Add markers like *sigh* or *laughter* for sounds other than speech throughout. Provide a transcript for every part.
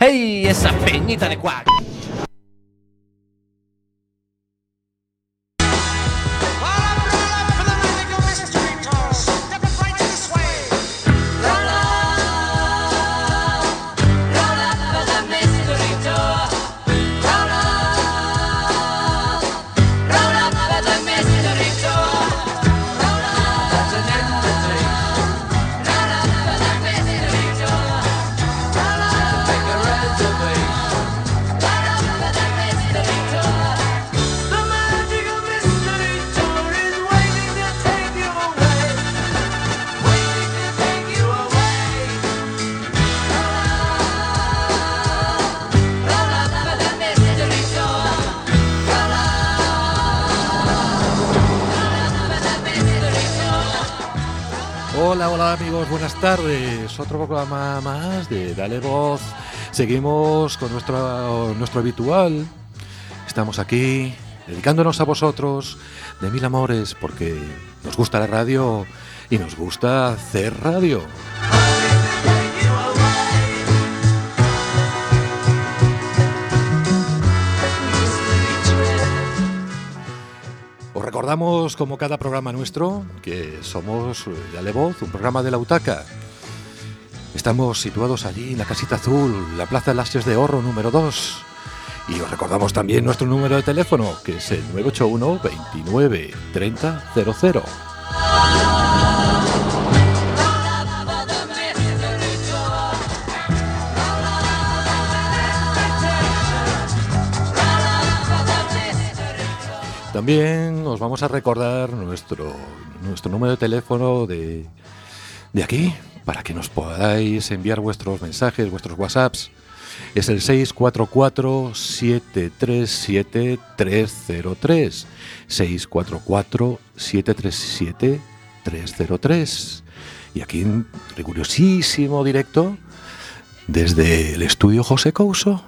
¡Ey! Esa peñita de Otro programa más de Dale Voz. Seguimos con nuestro, nuestro habitual. Estamos aquí dedicándonos a vosotros de mil amores porque nos gusta la radio y nos gusta hacer radio. Os recordamos, como cada programa nuestro, que somos Dale Voz, un programa de la UTACA. Estamos situados allí en la Casita Azul, la Plaza de las de Oro número 2. Y os recordamos también nuestro número de teléfono, que es el 981 29 30 00. También os vamos a recordar nuestro, nuestro número de teléfono de, de aquí para que nos podáis enviar vuestros mensajes, vuestros WhatsApps. Es el 644-737-303. 644-737-303. Y aquí en rigurosísimo directo desde el estudio José Couso.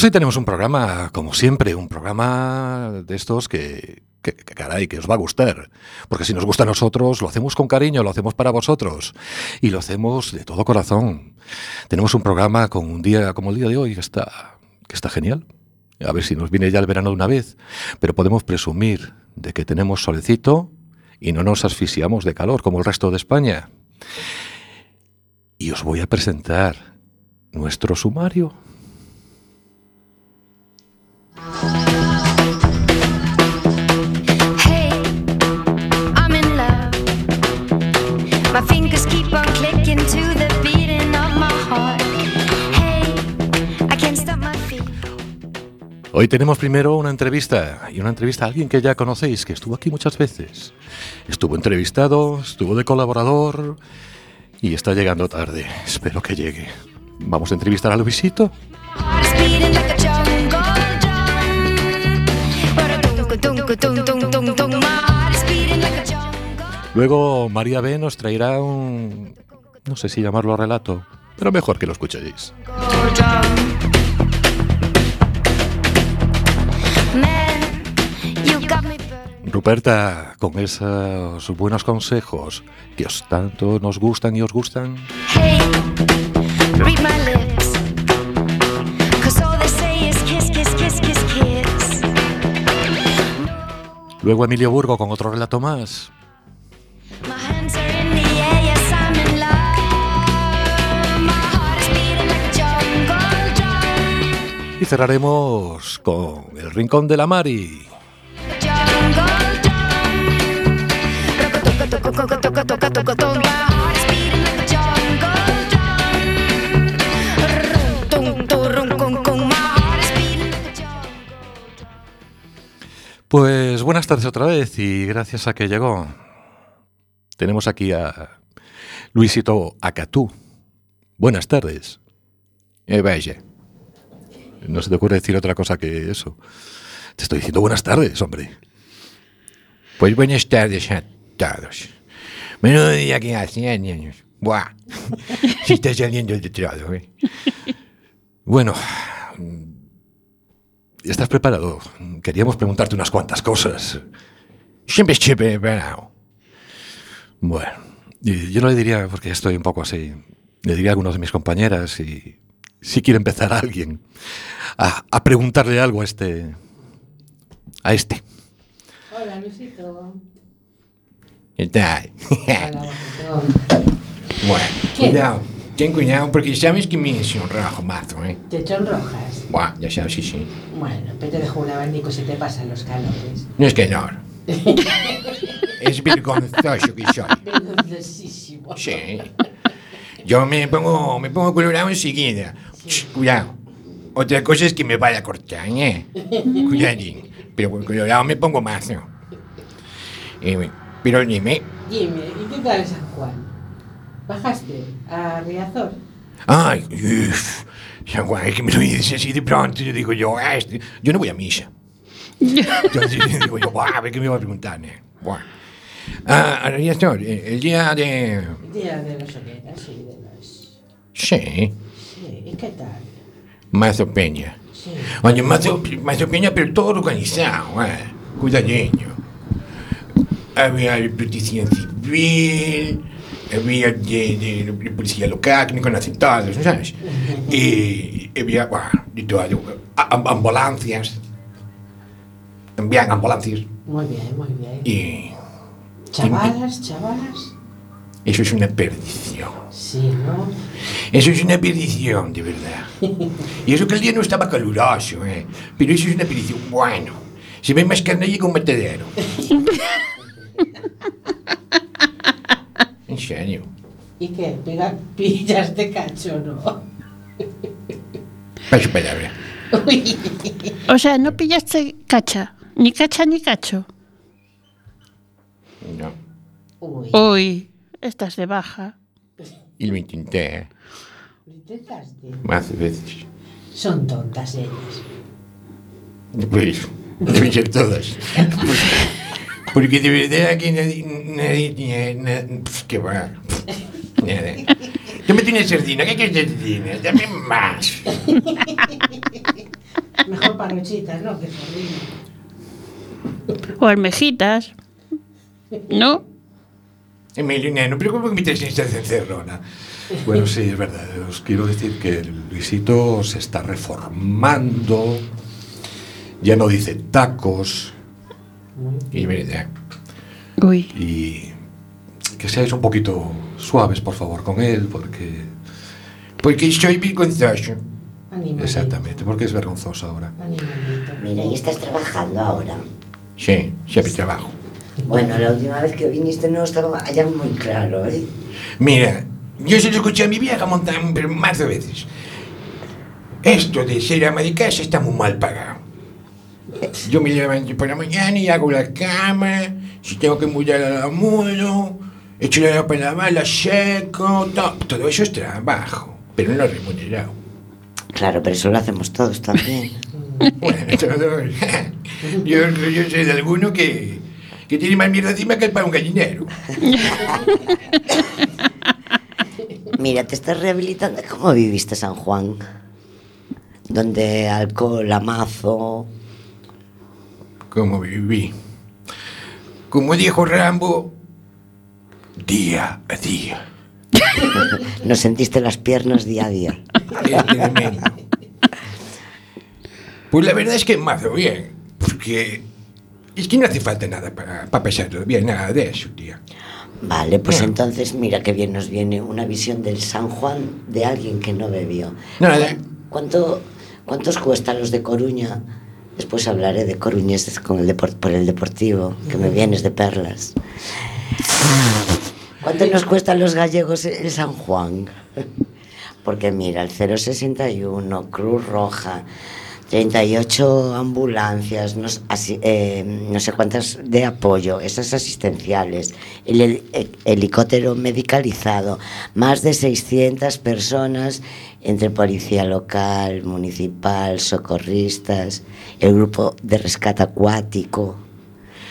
Pues hoy tenemos un programa, como siempre, un programa de estos que, que, que, caray, que os va a gustar. Porque si nos gusta a nosotros, lo hacemos con cariño, lo hacemos para vosotros. Y lo hacemos de todo corazón. Tenemos un programa con un día como el día de hoy que está, que está genial. A ver si nos viene ya el verano de una vez. Pero podemos presumir de que tenemos solecito y no nos asfixiamos de calor como el resto de España. Y os voy a presentar nuestro sumario. Hoy tenemos primero una entrevista, y una entrevista a alguien que ya conocéis, que estuvo aquí muchas veces. Estuvo entrevistado, estuvo de colaborador y está llegando tarde. Espero que llegue. Vamos a entrevistar a Luisito. Luego María B nos traerá un... no sé si llamarlo relato, pero mejor que lo escuchéis. Ruperta, con esos buenos consejos que os tanto nos gustan y os gustan, Hey, read my lips. Luego Emilio Burgo con otro relato más, y cerraremos con El Rincón de la Mari. Pues buenas tardes otra vez y gracias a que llegó. Tenemos aquí a Luisito Acatú. Buenas tardes. Eh. No se te ocurre decir otra cosa que eso. Te estoy diciendo buenas tardes, hombre. Pues buenas tardes a todos. Menudo día que hace, niños. Buah. *laughs* Se está saliendo de todo, ¿eh? Bueno, ¿estás preparado? Queríamos preguntarte unas cuantas cosas. Siempre estoy preparado. Bueno, yo no le diría, porque estoy un poco así, le diría a algunos de mis compañeras si, si quiere empezar a alguien a, a preguntarle algo a este. a este. Hola, Luisito. Bonito. bueno, ¿Quién? cuidado. Ten cuidado porque sabes que me es un rajo mazo, ¿eh? Te rojas. Buah, ya sabes, sí, sí. Bueno, pero te dejo un abanico si te pasan los calores. No es que no. es vergonzoso que soy. Vergonzosísimo. Sí. Yo me pongo, me pongo colorado enseguida. Ch, Cuidado. Otra cosa es que me vaya a cortar, ¿eh? *laughs* Cuidadín. Pero con colorado me pongo más, ¿no? Eh, pero dime. Dime, ¿y qué tal San Juan? ¿Bajaste a Riazor? Ay, uff. San Juan, es que me lo dices así de pronto. Yo digo yo, ah, este- yo no voy a misa. *laughs* Entonces yo digo yo, "Buah, a ver qué me va a preguntar, ¿eh? Buah. Ah, ya estoy. eh, El día de. El día de los hogueras, sí, de los... Sí, Sí, ¿y qué tal? Mazo Peña. Sí. Oye, Mazo, Mazo Peña, pero todo organizado, ¿eh? Cuidadeño. Había de protección civil, había de, de- de policía local, que me conocen todos, ¿no ¿sabes? Y había, bueno, de todo, ambulancias. También ambulancias. Muy bien, muy bien. Y Chavalas, chavalas. eso es una perdición. Sí, ¿no? Eso es una perdición, de verdad. *laughs* Y eso que el día no estaba caluroso, ¿eh? Pero eso es una perdición. Bueno, se ve más carne que un matadero. *laughs* *laughs* Ingenio. E que? Pega pillas de cacho, no? *laughs* Paixo palabra. o sea, no pillaste cacha. Ni cacha ni cacho. No. Uy. Uy, estás de baja. Y lo intenté, ¿eh? ¿Lo intentaste? Más veces. Son tontas ellas. Pues, deben ser todas. *laughs* Porque de verdad que nadie, nadie tiene... na- pues, ¿Qué va? *laughs* Tómate una sardina, ¿qué quieres de sardina? Dame más. Mejor panochitas, ¿no? Que sardina. O almejitas. ¿No? Emilio, neno, pero ¿cómo que me traes esta encerrona? Bueno, sí, es verdad. Os quiero decir que Luisito se está reformando. Ya no dice tacos. Y verdad. Uy. Y que seáis un poquito suaves, por favor, con él, porque. Porque soy vergonzoso. Animalito. Exactamente, porque es vergonzoso ahora. Animalito. Mira, ¿y estás trabajando ahora? Sí, siempre trabajo. Bueno, la última vez que viniste no estaba allá muy claro, ¿eh? Mira, yo se lo escuché a mi vieja montar más de veces. Esto de ser ama de casa está muy mal pagado. Yo me levanto por la mañana y hago la cama, si tengo que mudar la mudo, echo la ropa en la lavar, la seco, to- todo eso es trabajo, pero no remunerado. Claro, pero eso lo hacemos todos también. *laughs* Bueno, todo. Yo, yo sé de alguno que, que tiene más mierda encima que el para un gallinero. *laughs* Mira, te estás rehabilitando. ¿Cómo viviste San Juan? Donde alcohol, amazo. Como viví. Como dijo Rambo, día a día. *laughs* No sentiste las piernas día a día. Es tremendo. Pues la verdad es que mazo bien, porque es que no hace falta nada para, para pasarlo bien, nada de eso, tía. Vale, pues entonces mira que bien nos viene una visión del San Juan de alguien que no bebió. Nada. ¿Cuánto, ¿Cuántos cuestan los de Coruña? Después hablaré de coruñeses con el por el deportivo, que me vienes de perlas. ¿Cuánto nos cuestan los gallegos el San Juan? Porque mira, el 061, Cruz Roja, 38 ambulancias, no, asi- eh, no sé cuántas de apoyo, esas asistenciales, el, eh, helicóptero medicalizado, más de 600 personas entre policía local, municipal, socorristas, el grupo de rescate acuático.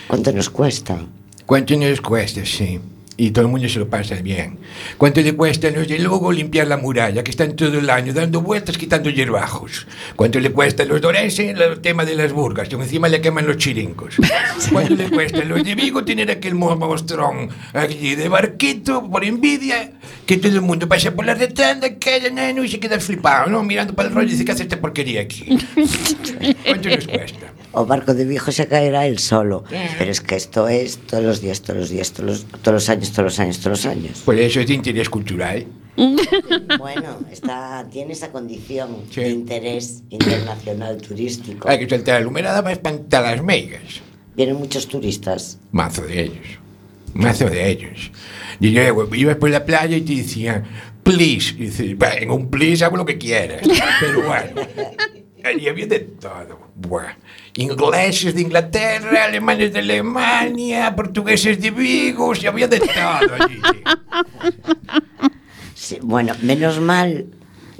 ¿Cuánto nos cuesta? ¿Cuánto nos cuesta, sí? Y todo el mundo se lo pasa bien. ¿Cuánto le cuesta a los de Lugo limpiar la muralla, que están todo el año dando vueltas quitando hierbajos? ¿Cuánto le cuesta a los de Orense el tema de las burgas, que encima le queman los chirincos? *laughs* ¿Cuánto le cuesta a los de Vigo tener aquel monstrón aquí de barquito por envidia, que todo el mundo pasa por la retanda, calla, nano, y se queda flipado, ¿no? Mirando para el rollo y dice, ¿qué hace esta porquería aquí? *laughs* ¿Cuánto les cuesta? O barco de viejo se caerá él solo. Pero es que esto es todos los días, todos los días, todos los, todos los años, todos los años, todos los años. Pues eso es de interés cultural. *laughs* Bueno, está, tiene esa condición Sí. de interés internacional turístico. Hay que saltar la humerada para espantar las meigas. Vienen muchos turistas. Mazo de ellos. Mazo de ellos. Y luego ibas por la playa y te decían, please. Y dices, "Va, en un please hago lo que quieras. *laughs* Pero bueno. Y había de todo. Buah. Ingleses de Inglaterra, alemanes de Alemania, portugueses de Vigo, y había de todo bueno, menos mal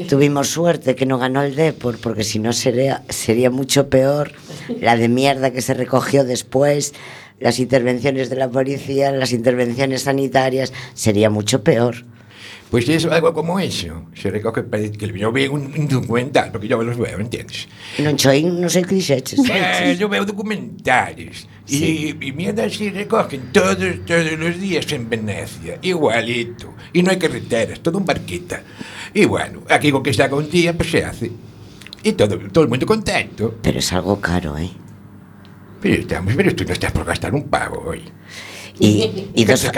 tuvimos suerte que no ganó el Depor, porque si no sería mucho peor la de mierda que se recogió después, las intervenciones de la policía, las intervenciones sanitarias, sería mucho peor. Pues eso, algo como eso. Se recoge para que yo veo un, un documental, porque yo los veo, ¿entiendes? Non sei, non sei que dixeches. Eh, yo veo documentales. Sí. Y, e mierda se recogen todos, todos los días en Venecia. Igualito. Y no hay carreteras, todo un barquita. Y bueno, aquí con que se haga un día, pues se hace. Y todo, todo el mundo contento. Pero es algo caro, eh? Pero estamos, pero tú no estás por gastar un pago hoy. Y, y, ¿Qué dos,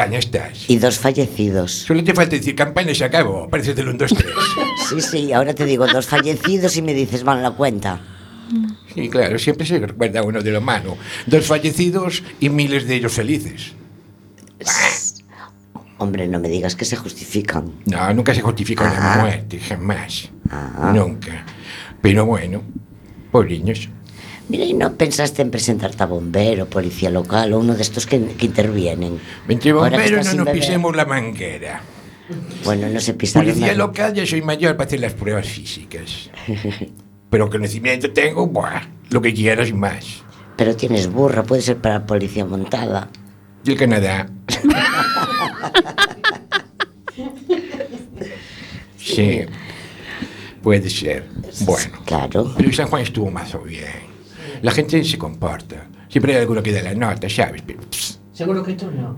y dos fallecidos. Solo te falta decir campaña y se acabó. Parece del 1, 2, 3. Sí, sí, ahora te digo dos fallecidos y me dices, van la cuenta. Sí, claro, siempre se recuerda uno de lo malo. Dos fallecidos y miles de ellos felices. Hombre, no me digas que se justifican. No, nunca se justifica una Ah. muerte, jamás. Ah. Nunca. Pero bueno, pobriños. Mira, ¿y no pensaste en presentarte a bombero, policía local o uno de estos que, que intervienen? Entre bomberos no nos beber. pisemos la manguera. Bueno, no se pisa Policía local ya soy mayor para hacer las pruebas físicas. *laughs* Pero conocimiento tengo, buah, lo que quieras y más. Pero tienes burra, puede ser para policía montada. Y el Canadá. *laughs* Sí, puede ser. Bueno. Claro. Pero San Juan estuvo más o bien. La gente se comporta. Siempre hay alguno que da la nota, ¿sabes? Pero pss, Seguro que tú no.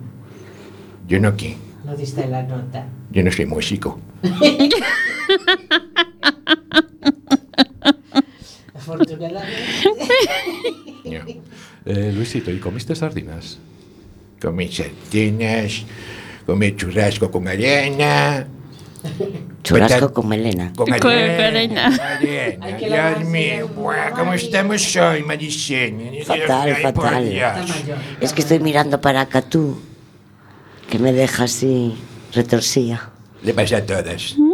yo no aquí. No diste la nota. Yo no soy músico. *laughs* Afortunadamente. No. Eh, Luisito, ¿y comiste sardinas? Comí sardinas, comí churrasco con arena. *laughs* Churrasco con melena. Con que Dios mío, buah. ¿cómo estamos hoy, Maricene? Fatal, fatal. Es que estoy mirando para acá tú, que me deja así retorcida. Le pasa a todas. *laughs*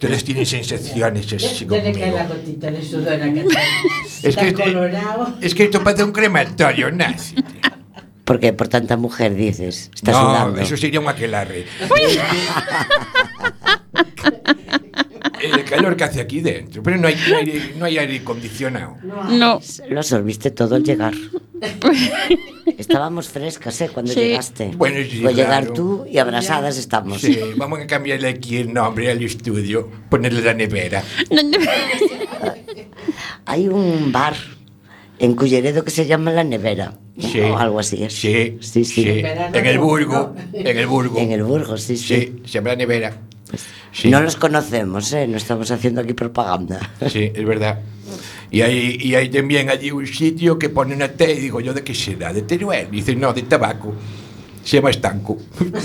Todas tienen sensaciones así Ya le cae la conmigo. gotita de sudor a que Es está que, este- colorado. es que esto parece un crematorio nazi. Porque por tanta mujer dices, está no, sudando. eso sería un aquelarre. *laughs* El calor que hace aquí dentro, pero no hay, no hay, no hay aire acondicionado. No. Lo absorbiste todo al llegar. *laughs* Estábamos frescas, ¿eh? Cuando Sí. llegaste. Bueno, sí, llegar claro. tú y abrazadas estamos. Sí, vamos a cambiarle aquí el nombre al estudio, ponerle la nevera. Hay un bar en Culleredo que se llama La Nevera. Sí. O algo así. ¿es? Sí, sí. sí. En el Burgo, en el Burgo. En el Burgos, sí, sí. Sí, se llama la nevera. Sí, No los conocemos, ¿eh? No estamos haciendo aquí propaganda. sí, es verdad. Y hay, y hay también allí un sitio que pone una T y digo yo, ¿de qué será? ¿De Teruel? Y dice, no, de tabaco. Se llama estanco. *laughs*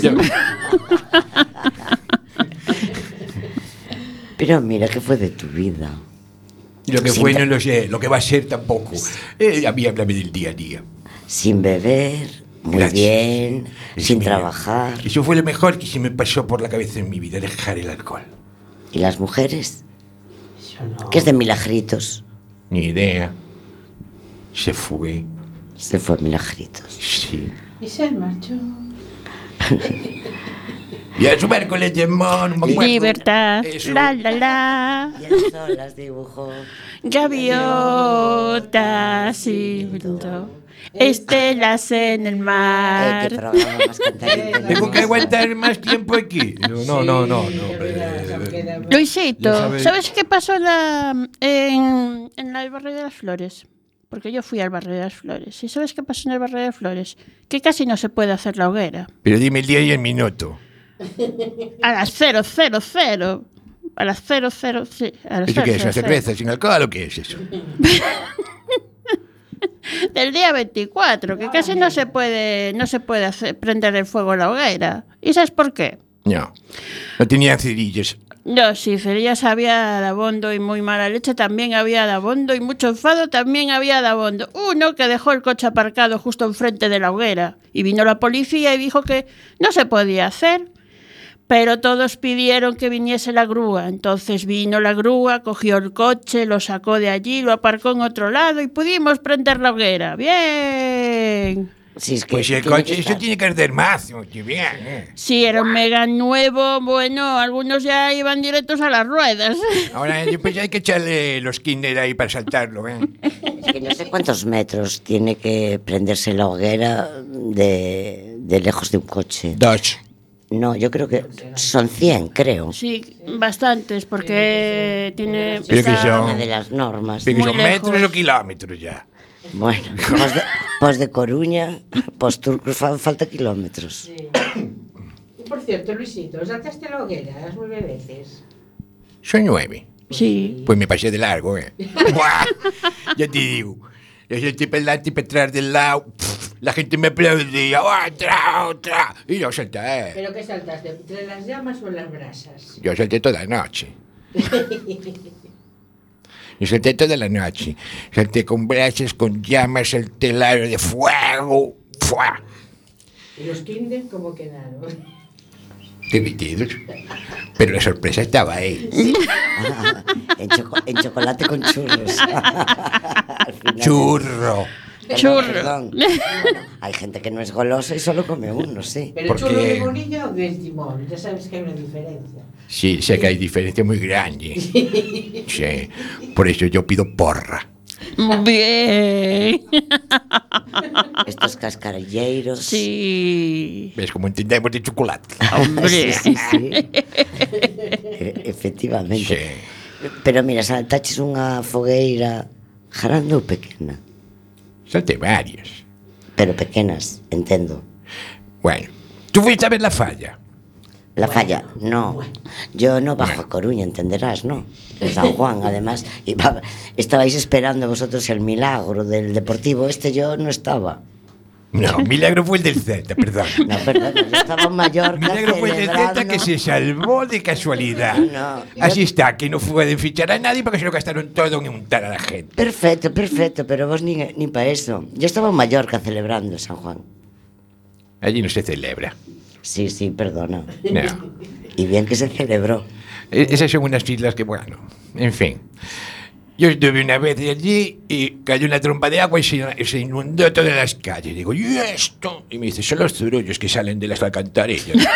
Pero mira, ¿qué fue de tu vida? Y lo que Sí, fue no lo sé, lo que va a ser tampoco. Eh, a mí háblame del día a día. Sin beber, muy Gracias. bien, Es sin mío. trabajar. Eso fue lo mejor que se me pasó por la cabeza en mi vida, dejar el alcohol. ¿Y las mujeres? No. ¿Qué es de milagritos? Ni idea. Se fue. Se fue milagritos. Sí. Y se marchó. *laughs* Y a su miércoles acuerdo. Libertad. Eso. La, la, la. Y el sol las dibujó. Gaviota silbando estelas en el Eh, mar. qué programa más. *laughs* Tengo que aguantar más tiempo aquí. No, no, no, no, Sí, queda- Luisito, ¿sabes qué pasó en, la, en, en la- el barrio de las flores? Porque yo fui al barrio de las flores. ¿Y sabes qué pasó en el barrio de las flores? Que casi no se puede hacer la hoguera. Pero dime el día y el minuto. A las 000. A las 00. Sí, a las ¿Eso qué es? 000. ¿Una cerveza sin alcohol o qué es eso? *laughs* Del día 24, que casi no se puede, no se puede hacer- prender el fuego en la hoguera. ¿Y sabes por qué? No. No tenía cerillas. No, sí, cerillas había de abondo y muy mala leche también había de abondo y mucho enfado también había de abondo. Uno que dejó el coche aparcado justo enfrente de la hoguera y vino la policía y dijo que no se podía hacer. Pero todos pidieron que viniese la grúa. Entonces vino la grúa, cogió el coche, lo sacó de allí, lo aparcó en otro lado y pudimos prender la hoguera. ¡Bien! Sí, es que Pues el coche, eso tiene que arder más. Bien, ¿eh? Sí, era un mega nuevo. Bueno, algunos ya iban directos a las ruedas. *laughs* Ahora pues hay que echarle los kinder ahí para saltarlo, ¿eh? Es que no sé cuántos metros tiene que prenderse la hoguera de, de lejos de un coche. Dos. No, yo creo que son 100, creo. Sí, bastantes, porque tiene. Pero que son- Una de las normas. Pero Muy son metros o kilómetros ya. Bueno, *laughs* pos de, pos de Coruña, pos Turcos fa- falta kilómetros. Y por cierto, Luisito, ¿saltaste la hoguera las nueve veces? Son nueve. Sí. Pues me pasé de largo, ¿eh? *laughs* Buah, ya te digo. Yo salté para adelante y para atrás del lado. Pff, La gente me aplaudía. ¡Otra, otra! Y yo salté. ¿Pero qué saltaste? ¿Entre las llamas o las brasas? Yo salté toda la noche. *laughs* Yo salté toda la noche. Salté con brasas, con llamas, salté el aro de fuego. ¡Fua! ¿Y los kinder cómo quedaron? Divertidos. Pero la sorpresa estaba ahí. *laughs* En, choco- en chocolate con churros. Churro. Perdón, Churro. Perdón. *laughs* Hay gente que no es golosa y solo come uno, sí. Pero Porque... churro de bolilla o de timón, ya sabes que hay una diferencia. Sí, sé que hay diferencia muy grande. Sí. Por eso yo pido porra. Bien. *laughs* Estos cascarilleiros. Sí. ¿Ves cómo entendemos de chocolate? Hombre. Sí, sí, sí. E *laughs* efectivamente. Sí. Pero mira, saltaches unha fogueira grande ou pequena? Salté varias. Pero pequenas, entendo. Bueno, tú fuiste a ver la falla. La falla, no. Yo no bajo a Coruña, entenderás, ¿no? En San Juan, además. Iba- estabais esperando vosotros el milagro del Deportivo. Este yo no estaba. No, *laughs* Milagro fue el del Celta, perdón. No, perdón, yo estaba en Mallorca Milagro fue el del. Celta que se salvó de casualidad. No, Así está, que no pueden fichar a nadie porque se lo gastaron todo en untar a la gente. Perfecto, perfecto, pero vos ni, ni para eso. Yo estaba en Mallorca celebrando San Juan. Allí no se celebra. Sí, sí, perdona. No. Y bien que se celebró. E- Esas son unas islas que, bueno, en fin. Yo estuve una vez allí y cayó una trompa de agua y se, se inundó todas las calles. Digo, ¿y esto? Y me dice, son los zurullos que salen de las alcantarillas. *laughs*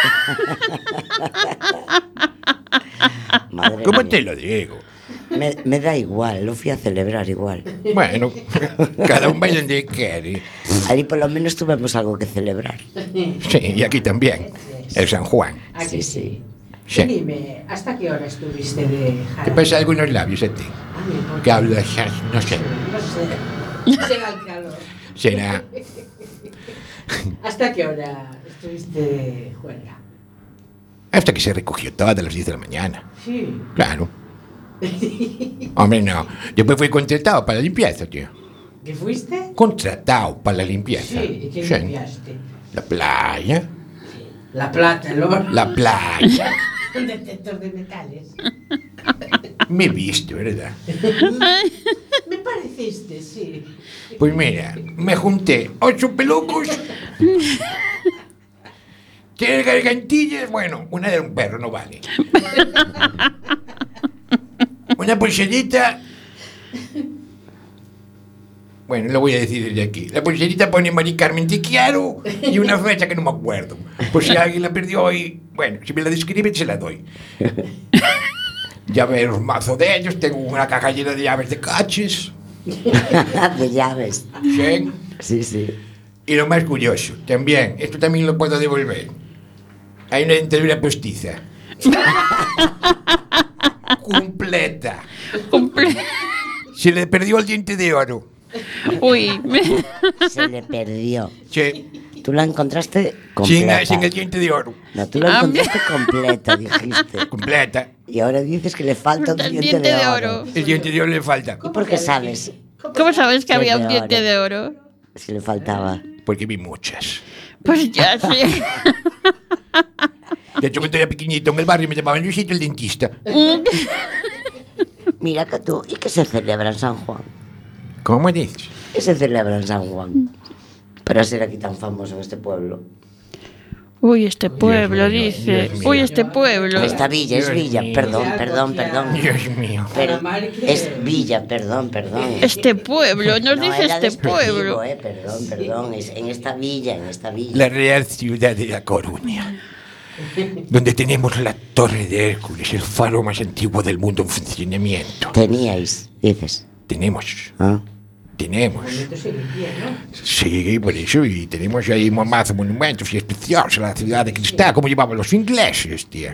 Madre ¿Cómo mía. te lo digo? Me, me da igual, lo fui a celebrar igual. Bueno, cada un va donde quiere. Ahí por lo menos tuvimos algo que celebrar. Sí, y aquí también. El San Juan. Aquí Sí, sí. Sí. Dime, ¿hasta qué hora estuviste de ¿Qué jarabe? pasa algunos labios a ti? Ay, ¿por Que hablas, no sé. No sé. *laughs* Será el calor. Será. *laughs* ¿Hasta qué hora estuviste de juerga? Hasta que se recogió todo a las 10 de la mañana. Sí. Claro. *laughs* Hombre, no. Después fui contratado para la limpieza, tío. ¿Qué fuiste? Contratado para la limpieza. Sí, ¿y qué Sí. limpiaste? La playa. La plata, el oro. La playa. Un detector de metales. *laughs* Me he visto, ¿verdad? Me pareciste, sí. Pues mira, me junté ocho pelucos. Tres gargantillas. Bueno, una de un perro no vale. *laughs* Una pulserita. Bueno, lo voy a decir desde aquí. La pulserita pone Mari Carmen Te quiero y una fecha que no me acuerdo. Por si alguien la perdió hoy, bueno, si me la describe, se la doy. Llaveros mazo de ellos, tengo una caja llena de llaves de caches. *laughs* de llaves. Sí. Sí, sí. Y lo más curioso, también, esto también lo puedo devolver. Hay una dentadura postiza. *laughs* Completa. Comple- Se le perdió el diente de oro. Uy, me- Se le perdió. Sí, Tú la encontraste sin, completa. sin el diente de oro. No, tú la Ah, encontraste completa, dijiste. Completa. Y ahora dices que le falta un El diente, diente de, de oro. oro. El diente de oro le falta. ¿Y por qué sabes ¿cómo sabes que había un diente de oro? si le faltaba? Porque vi muchas. Pues ya sé. De hecho, cuando era pequeñito en el barrio me llamaban Luisito el dentista. Mira que tú, ¿y qué se celebra en San Juan? ¿Cómo dices? ¿Qué se celebra en San Juan? Para ser aquí tan famoso en este pueblo. Uy, este pueblo, mío, dice. Uy, este pueblo. Esta villa es villa, perdón, perdón, perdón. Dios mío. Pero es villa, perdón, perdón. Este pueblo, nos No, dice este pueblo. eh, perdón, perdón. Es en esta villa, en esta villa. La real ciudad de La Coruña. Donde tenemos la Torre de Hércules, el faro más antiguo del mundo en funcionamiento. Teníais, dices. Tenemos, ¿ah? tenemos. Sí, por eso, y tenemos ahí más monumentos y especiales a la ciudad de cristal, como llamaban los ingleses, sí.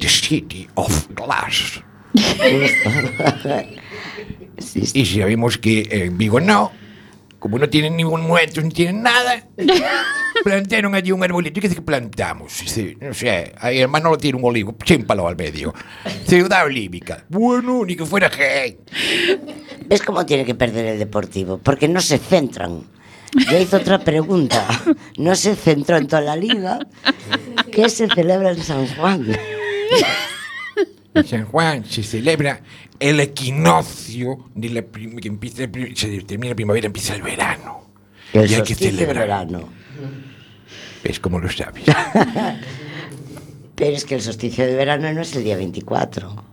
The City of Glass. *laughs* Y sabemos que en Vigo no, como no tienen ningún monumento, ni tienen nada, *laughs* plantaron allí un arbolito. ¿Y qué es que plantamos? Dice, no sé, ahí hermano lo tiene un olivo, chímpalo al medio. Ciudad olívica. Bueno, ni que fuera gay. ¿Ves cómo tiene que perder el deportivo? Porque no se centran. Ya hizo otra pregunta. No se centró en toda la liga. ¿Qué se celebra en San Juan? *laughs* En San Juan se celebra el equinoccio de la que empieza, se termina la primavera, empieza el verano. El y hay que solsticio de celebrar. verano. ¿Ves cómo lo sabes? *laughs* Pero es que el solsticio de verano no es el día 24.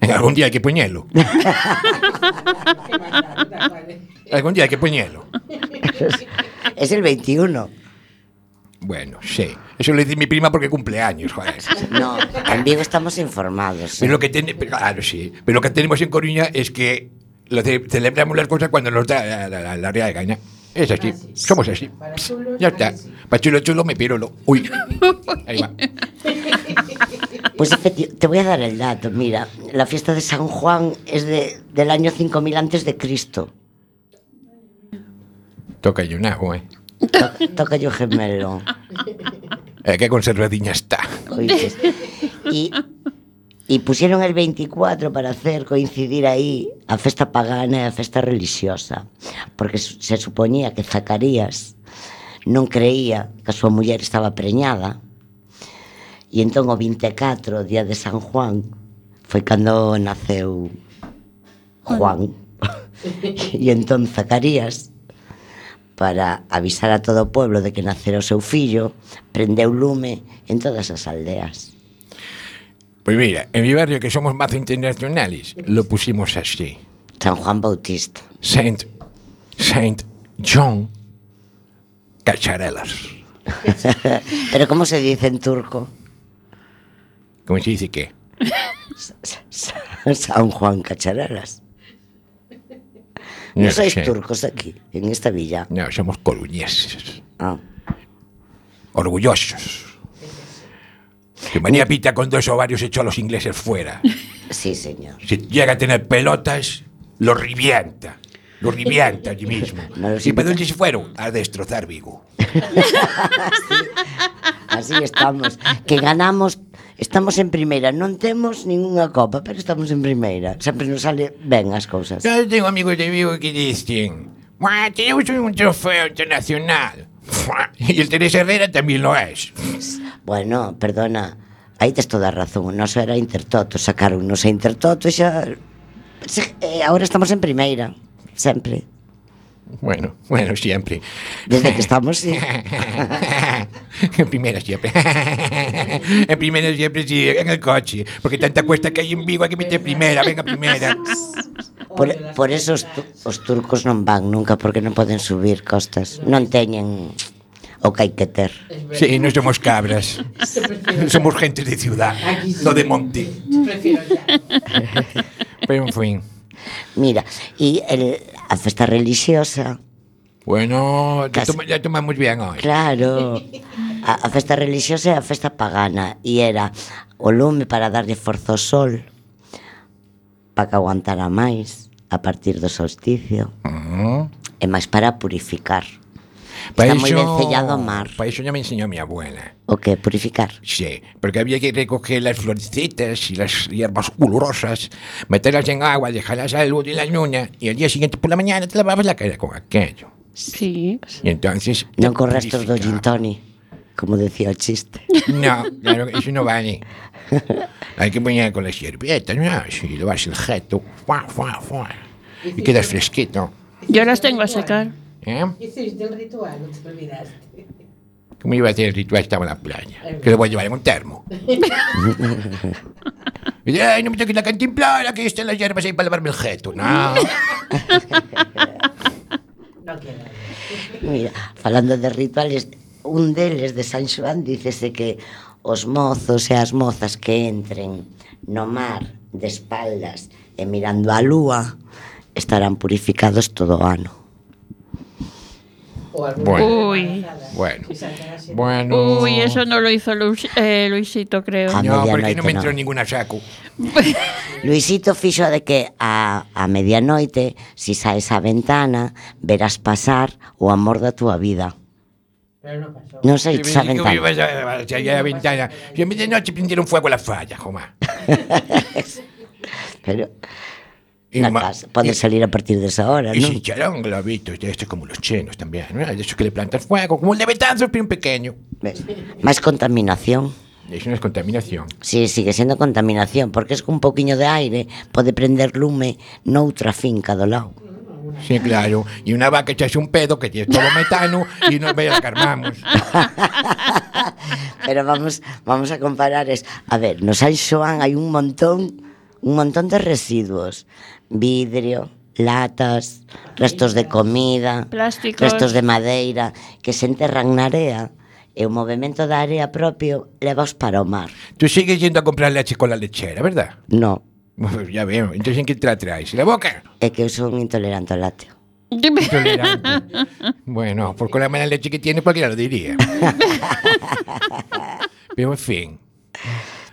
*laughs* Algún día hay que ponerlo. *laughs* Algún día hay que ponerlo. Es el 21. Bueno, sí. Eso le dice mi prima porque cumple años, joder. *laughs* No, en Vigo estamos informados. ¿eh? Pero lo que ten- pero, claro, sí. Pero lo que tenemos en Coruña es que lo ce- celebramos las cosas cuando nos da la, la, la, la real gana. Es así. Sí. Somos así. Para chulos, Ya está. Para chulo chulo me pirolo. Uy. *laughs* Ahí va. Pues te voy a dar el dato. Mira, la fiesta de San Juan es de, del año 5000 antes de Cristo. Toca yo una, eh. To, toca yo gemelo. *laughs* Eh, que conservadiña está. E Y, y pusieron el 24 para hacer coincidir aí a festa pagana e a festa religiosa, porque se supoñía que Zacarías non creía que a súa muller estaba preñada, e entón o 24, día de San Juan, foi cando naceu Juan. e *laughs* entón Zacarías para avisar a todo o pueblo de que nacera o seu fillo, prendeu lume en todas as aldeas. Pues mira, en mi barrio que somos mazo internacionales, lo pusimos así. San Juan Bautista. Saint, Saint John Cacharelas. *laughs* Pero ¿cómo se dice en turco? ¿Cómo se dice qué? *laughs* San Juan Cacharelas. No sois turcos aquí, en esta villa. No, somos coruñeses. Ah. Orgullosos. Que manía pita con dos ovarios echó a los ingleses fuera. Sí, señor. Si llega a tener pelotas, lo revienta. Lo revienta allí mismo. *laughs* No ¿Y para dónde se fueron? A destrozar Vigo. *laughs* Así estamos. Que ganamos, Estamos en primeira, non temos ningunha copa, pero estamos en primeira. Sempre nos sale ben as cousas. Eu tengo amigos de Vigo que dicen, Buah, tenemos un trofeo internacional. Y el Teresa Herrera también lo es. Bueno, perdona, aí tes toda a razón. Noso era Intertoto, sacaron nos a Intertoto e xa... Se, eh, ahora estamos en primeira, sempre. Bueno, bueno, siempre. Desde que estamos, sí. *laughs* en primera siempre. *laughs* en primera siempre, sí, en el coche. Porque tanta cuesta que hay en Vigo, hay que meter primera, venga primera. Por, por eso os, os turcos non van nunca, porque non poden subir costas. Non teñen o que hai que ter. Sí, non somos cabras. somos gente de ciudad, no de monte. Pero en fin. Mira, e el, a festa religiosa... Bueno, casi, ya tomamos bien hoy. Claro. A, a festa religiosa e a festa pagana. E era o lume para darlle forza ao sol para que aguantara máis a partir do solsticio. Uh -huh. E máis para purificar. Está moi ben sellado o mar. Para eso ya me enseñó mi abuela. O que? Purificar. Sí, porque había que recoger las florecitas y las hierbas olorosas, meterlas en agua, dejarlas a la luz de la luna y al día siguiente por la mañana te lavabas la cara con aquello. Sí. Y entonces... te Non con restos do gin como decía o chiste. No, claro, eso no vale. *laughs* Hay que poner con las hierbetas, ¿no? Si lo vas el jeto, fuá, fuá, fuá, y quedas fresquito. Yo las tengo a secar. ¿Eh? Hiciste el ritual, no te olvidaste. ¿Cómo iba a hacer el ritual? Estaba en la playa. Que lo voy a llevar en un termo. *laughs* Y dice, ay, no me toques la cantimplora, que están las hierbas ahí para lavarme el jeto. No. *laughs* No queda. Mira, falando de rituales, un deles de San Xoán dícese que os mozos e as mozas que entren no mar de espaldas e mirando a lúa estarán purificados todo o ano. Bueno. Uy. Bueno. Bueno. Uy, eso no lo hizo Luis- eh, Luisito, creo. A No, porque no me entró no. ninguna saco. *laughs* Luisito fixo de que a, a medianoite, si saes á ventana, verás pasar o amor da túa vida. Pero no pasó. Dijo que ibas ventana. a- a- a la ventana. En vez de noche prendieron fuego a la falla, joma. *laughs* Pero Y ma- casa, y- salir a partir desa hora, Y non? sin charón, globitos, de estos como los chenos también, ¿no? De esos que le plantas fuego, como el de Betanzos, pero un pequeño. Ves? Máis contaminación. Eso no es contaminación. Sí, sigue sendo contaminación, porque es que un pouquiño de aire pode prender lume noutra finca do lado. Sí, claro. Y una vaca echase un pedo que tiene todo metano y nos ve que armamos. *laughs* Pero vamos, vamos a comparar es, a ver, no San Xoán hai un montón, un montón de residuos, vidrio, latas, restos de comida, Plásticos. restos de madeira que se enterran na area e o movimento da area propio levaos para o mar. Tú sigues yendo a comprar leche con la lechera, ¿verdad? No, *laughs* Pues ya veo. Entonces, ¿en qué te la traes? ¿La boca? é que eu son intolerante ao lácteo. Intolerante. Bueno, por con la mala leche que tiene, cualquiera lo diría. *laughs* Pero en fin.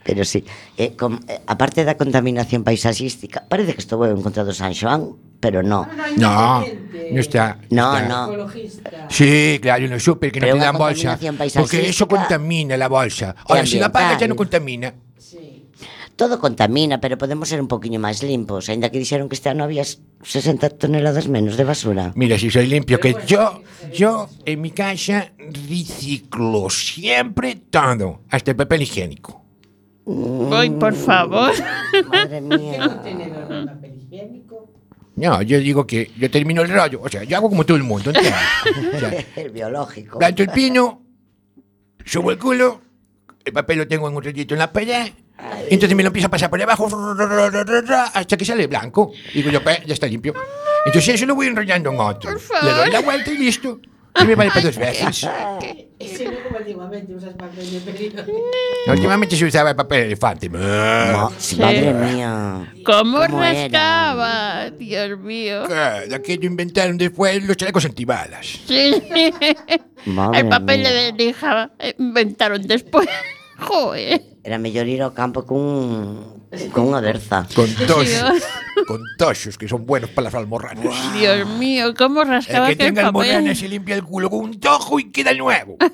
Pero sí, eh, com, eh, aparte da contaminación paisaxística, parece que estou eu en contra do San Xoán, pero no. No, no está. No, está. no. Ecologista. Sí, claro, en los súper que no Pero te una dan bolsa. Porque eso contamina la bolsa. Ahora, si la pagas ya no contamina. Sí. Todo contamina, pero podemos ser un poquinho máis limpos, aínda que dixeron que este ano había 60 toneladas menos de basura. Mira, si soy limpio, que yo, yo en mi casa reciclo siempre todo, hasta el papel higiénico. Ay, por favor. Madre *laughs* ¿Qué mía. No, yo digo que yo termino el rollo, o sea, yo hago como todo el mundo, ¿entiendes? O sea, *laughs* El biológico. planto el pino, subo el culo, el papel lo tengo en un rollito en la pared, y entonces me lo empiezo a pasar por debajo hasta que sale blanco. Digo yo, "Pe, ya está limpio. Entonces eso lo voy enrollando en otro. Le doy la vuelta y listo. Y me vale para dos veces. *laughs* Ese no como antiguamente usas papel de periódico. Últimamente se usaba el papel elefante. No, sí, Madre mía. ¿Cómo ¿Cómo era? rascaba? Dios mío. De aquello inventaron después los chalecos antibalas. Sí. Madre El papel mía. de lija eh, inventaron después. *laughs* Joder. Era mellor ir ao campo cun, con unha berza. Con. Dios. con tosos, que son buenos para las almorranas. Dios mío, ¿cómo El rascaba que aquel tenga almorranas se limpia el culo con un tojo y queda nuevo. *laughs*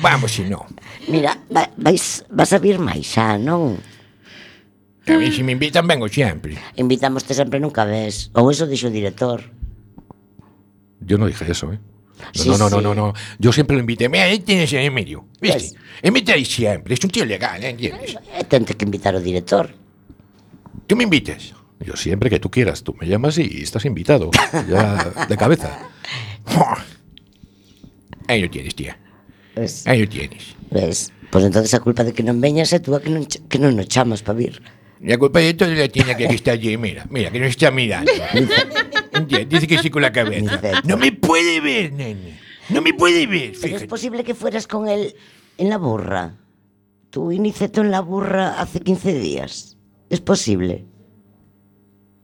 Vamos, si no. Mira, va, vais, vas a vir máis xa, non? A mí si me invitan vengo siempre. Invitámoste sempre nunca ves. Ou eso dixo o director. Yo no dije eso, ¿eh? No, Sí, no, no, no, sí. no, no. Yo siempre lo invité. Mira, ahí tienes en Emilio. ¿Viste? Pues- Invita ahí siempre. Es un tío legal, ¿eh? ¿entiendes? E tente que invitar o director. Tú me invites. Yo siempre que tú quieras, tú me llamas y estás invitado. Ya de cabeza. *laughs* Ahí lo tienes, tía. Ves, Ahí lo tienes. ves. Pois entonces a culpa de que non veñas é túa que non, que non nos chamas para vir. La culpa de todo la tiene que está allí. Mira, mira, que nos está mirando. *laughs* Dice que sí con la cabeza. No me puede ver, nene. No me puede ver, Pero es fíjate. posible que fueras con él en la burra. Tú y Niceto en la burra hace 15 días. Es posible.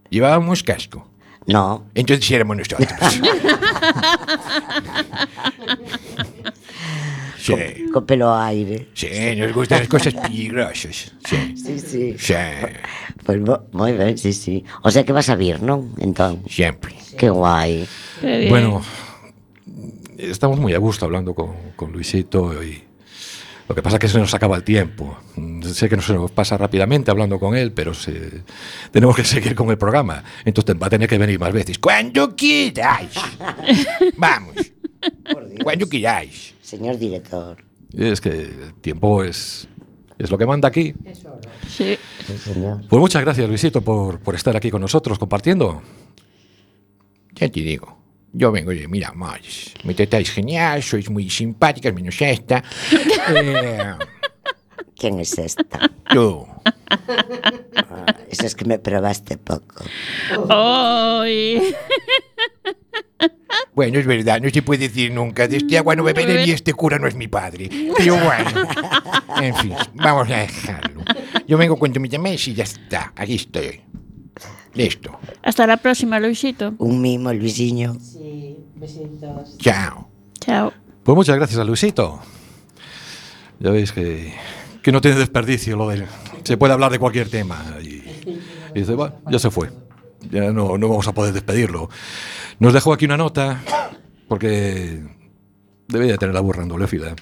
Llevábamos casco. No, Entonces éramos nosotros. *laughs* sí, con pelo aire. sí, nos gustan las cosas peligrosas. Sí, Sí, sí. sí, Pues muy bien, sí, sí. O sea que vas a vir, ¿no? Entonces, siempre. qué guay. Qué. Bueno, estamos muy a gusto hablando con, con Luisito y lo que pasa es que se nos acaba el tiempo. Sé que no se nos pasa rápidamente hablando con él, pero se- tenemos que seguir con el programa. Entonces va a tener que venir más veces. Cuando quieráis. *laughs* Vamos, cuando quieráis. Señor director. Es que el tiempo es, es lo que manda aquí. Sí. Sí, señor. Pues muchas gracias, Luisito, por, por estar aquí con nosotros compartiendo. Ya te digo. Yo vengo de, mira, más. Me tratáis genial, sois muy simpáticas, menos esta. *laughs* Eh, ¿Quién es esta? tú. Ah, eso es que me probaste poco. Ay. *laughs* Bueno, es verdad, no se puede decir nunca. De este agua no beberé ni este cura no es mi padre. Pero bueno. *laughs* En fin, vamos a dejarlo. Yo vengo cuando me llaméis y ya está. Aquí estoy. Listo. Hasta la próxima, Luisito. Un mimo, Luisinho. Sí, besitos. Chao. Chao. Pues muchas gracias a Luisito. Ya veis que, que no tiene desperdicio lo de... Se puede hablar de cualquier tema. Y, y dice, "Va, ya se fue. Ya no, no vamos a poder despedirlo. Nos dejó aquí una nota, porque debería tener la burra endolefida.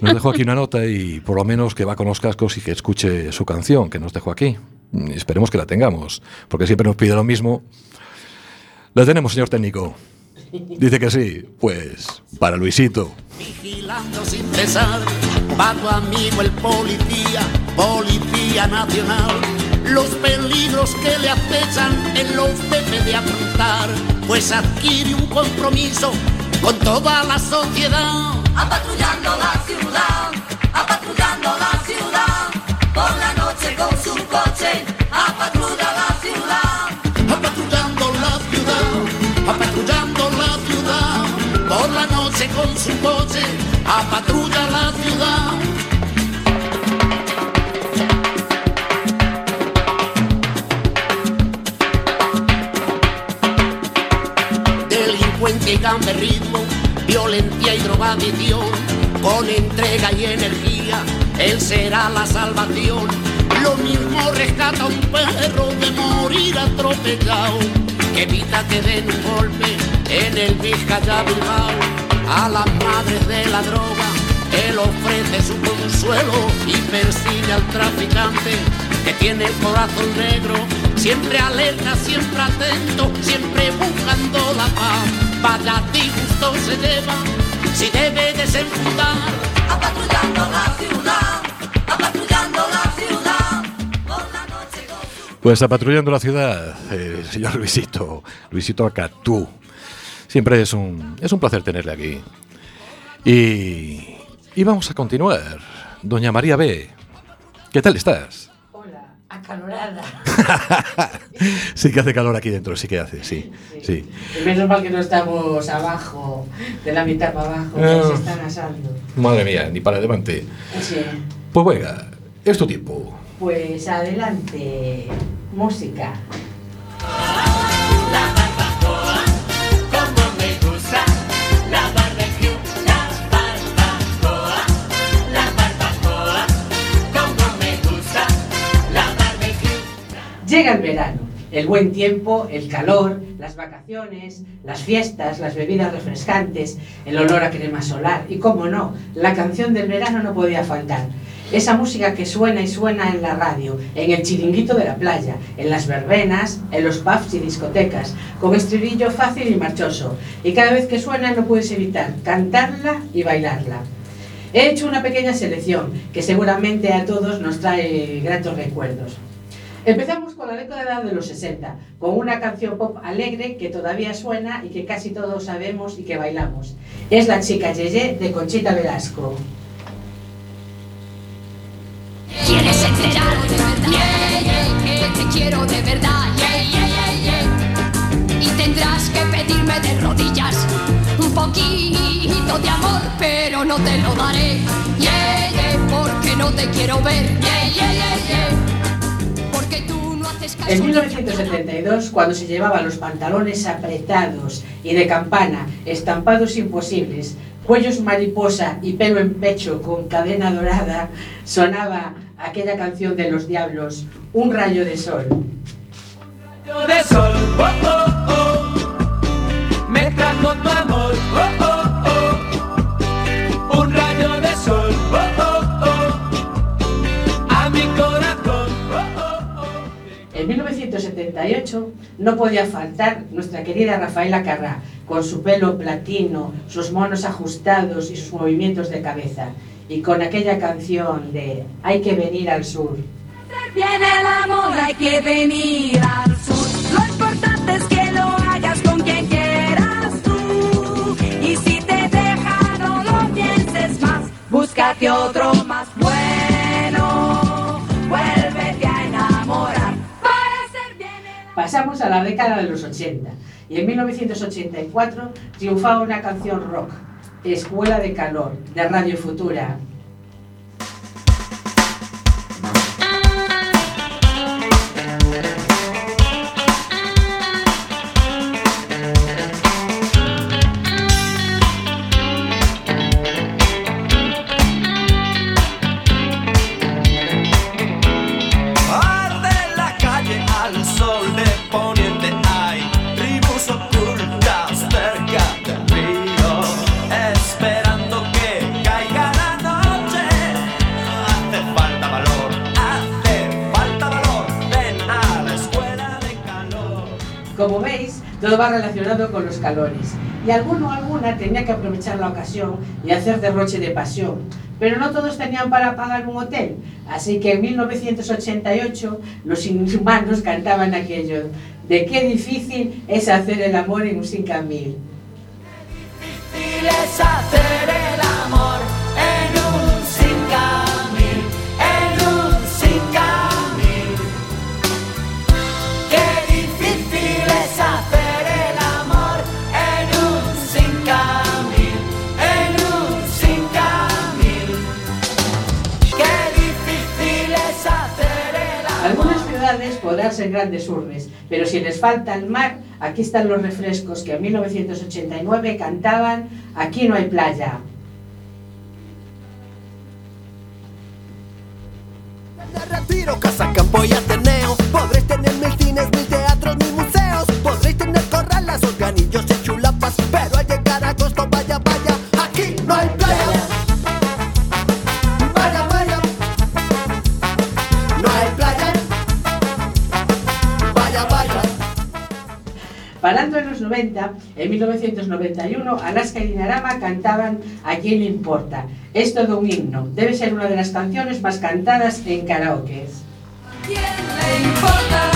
Nos dejó aquí una nota y por lo menos que va con los cascos y que escuche su canción que nos dejó aquí. Y esperemos que la tengamos, porque siempre nos pide lo mismo. La tenemos, señor técnico. Dice que sí. Pues para Luisito. vigilando sin cesar, va tu amigo el policía, policía nacional. Los peligros que le acechan él los debe de afrontar, pues adquiere un compromiso con toda la sociedad. Apatrullando la ciudad, apatrullando la ciudad, por la noche con su coche, apatrulla la ciudad. Apatrullando la ciudad, apatrullando la ciudad, por la noche con su coche, apatrulla la ciudad. Delincuencia y gamberrismo, violencia y drogadicción, con entrega y energía, él será la salvación. Lo mismo rescata un perro de morir atropellado, que evita que den un golpe en el Vizcaya. A las madres de la droga, él ofrece su consuelo y persigue al traficante que tiene el corazón negro, siempre alerta, siempre atento, siempre buscando la paz. Vaya disgusto se lleva, si debe desenfundar. Apatrullando la ciudad, apatrullando la ciudad, por la noche con Pues a patrullando la ciudad, eh, señor Luisito, Luisito Acatú. Siempre es un, es un placer tenerle aquí. Y, y vamos a continuar. Doña María B., ¿qué tal estás? Acalorada. *laughs* sí que hace calor aquí dentro, sí que hace, sí. sí. Menos mal que no estamos abajo, de la mitad para abajo, que Ah. se están asando. Madre mía, ni para adelante. Sí. Pues venga, es tu tiempo. Pues adelante, música. Llega el verano, el buen tiempo, el calor, las vacaciones, las fiestas, las bebidas refrescantes, el olor a crema solar y, como no, la canción del verano no podía faltar. Esa música que suena y suena en la radio, en el chiringuito de la playa, en las verbenas, en los pubs y discotecas, con estribillo fácil y marchoso. Y cada vez que suena no puedes evitar cantarla y bailarla. He hecho una pequeña selección que seguramente a todos nos trae gratos recuerdos. Empezamos con la década de los 60, con una canción pop alegre que todavía suena y que casi todos sabemos y que bailamos. Es La chica Yeye de Conchita Velasco. ¿Quieres yeah, que te quiero de verdad. Y tendrás que pedirme de rodillas un poquito de amor, pero no te lo daré. Porque no te quiero ver. En 1972, cuando se llevaban los pantalones apretados y de campana, estampados imposibles, cuellos mariposa y pelo en pecho con cadena dorada, sonaba aquella canción de los diablos, Un rayo de sol. de sol, oh, oh, oh. Me trajo tu amor, En 1978 no podía faltar nuestra querida Rafaela Carrá, con su pelo platino, sus monos ajustados y sus movimientos de cabeza, y con aquella canción de Hay que venir al sur. Viene el amor, hay que venir al sur. Lo importante es que lo hagas con quien quieras tú. Y si te deja, no lo pienses más. Búscate otro más bueno. Pasamos a la década de los 80 y en 1984 triunfaba una canción rock, Escuela de Calor, de Radio Futura. Con los calores. Y alguno alguna tenía que aprovechar la ocasión y hacer derroche de pasión. Pero no todos tenían para pagar un hotel. Así que en 1988 los inhumanos cantaban aquello de qué difícil es hacer el amor en un 5000. Difícil es hacer el podrán ser grandes urbes, pero si les falta el mar, aquí están los refrescos que en 1989 cantaban Aquí no hay playa. 90, en 1991, Alaska y Dinarama cantaban ¿A quién le importa? Es todo un himno. Debe ser una de las canciones más cantadas en karaoke. ¿Quién le importa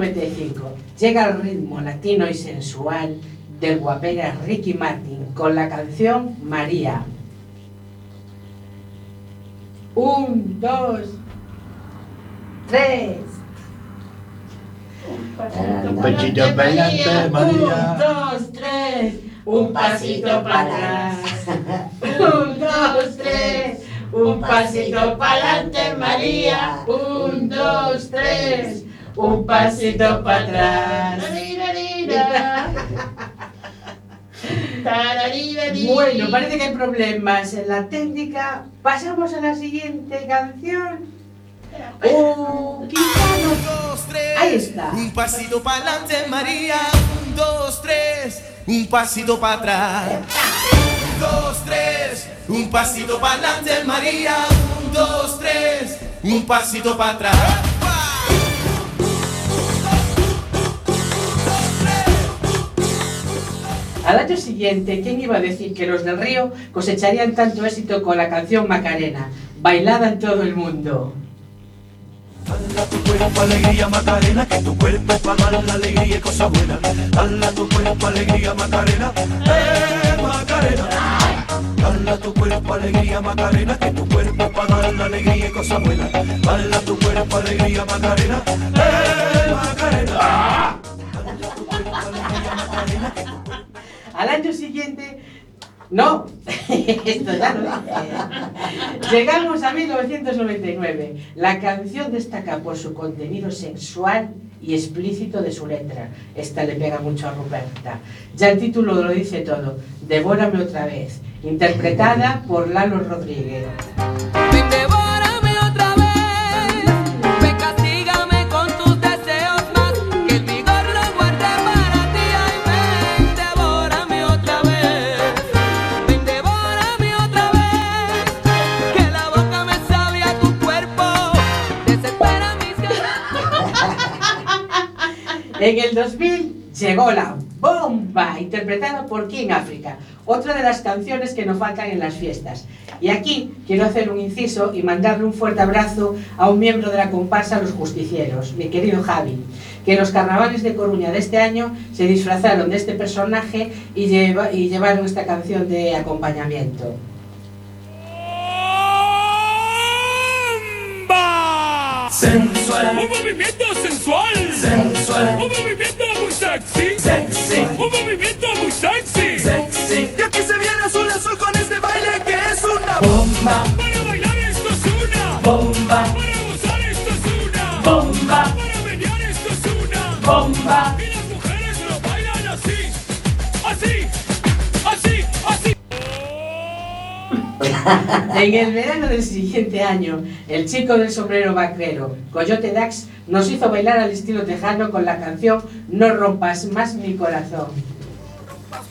1995 llega el ritmo latino y sensual del guapera Ricky Martin con la canción María. Un, dos, tres. Un pechito para adelante, María. Un, dos, tres. Un pasito para atrás. *laughs* Un, dos, tres. Un pasito para adelante, María. Un, dos, tres. Un pasito para atrás. Bueno, parece que hay problemas en la técnica. Pasamos a la siguiente canción. Oh, dos, tres. Ahí está. Un pasito para adelante, María. Un, dos, tres. Un pasito para atrás. Un, dos, tres. Un pasito para adelante, María. Un, dos, tres. Un pasito para atrás. Al año siguiente, ¿quién iba a decir que los del Río cosecharían tanto éxito con la canción Macarena, bailada en todo el mundo? Dala tu cuerpo alegría Macarena, que tu cuerpo para dar la alegría y cosas buenas. Dala tu cuerpo alegría Macarena, eh Macarena. Dala tu cuerpo alegría Macarena, que tu cuerpo para dar la alegría y cosas buenas. Dala tu cuerpo alegría Macarena, eh Macarena. Dala tu cuerpo alegría Macarena, Al año siguiente, no, *laughs* esto ya. Llegamos a 1999. La canción destaca por su contenido sexual y explícito de su letra. Esta le pega mucho a Ruperta. Ya el título lo dice todo. Devórame otra vez. Interpretada por Lalo Rodríguez. En el 2000 llegó la bomba, interpretada por King Africa, otra de las canciones que nos faltan en las fiestas. Y aquí quiero hacer un inciso y mandarle un fuerte abrazo a un miembro de la comparsa Los Justicieros, mi querido Javi, que en los carnavales de Coruña de este año se disfrazaron de este personaje y, lleva- y llevaron esta canción de acompañamiento. Sensual. Un movimiento sensual. Sensual. Un movimiento muy sexy. Sexy. Un movimiento muy sexy. Sexy. Y aquí se viene azul azul con este baile que es una bomba. Para bailar esto es una. Bomba. *laughs* En el verano del siguiente año, el chico del sombrero vaquero, Coyote Dax, nos hizo bailar al estilo tejano con la canción No rompas más mi corazón.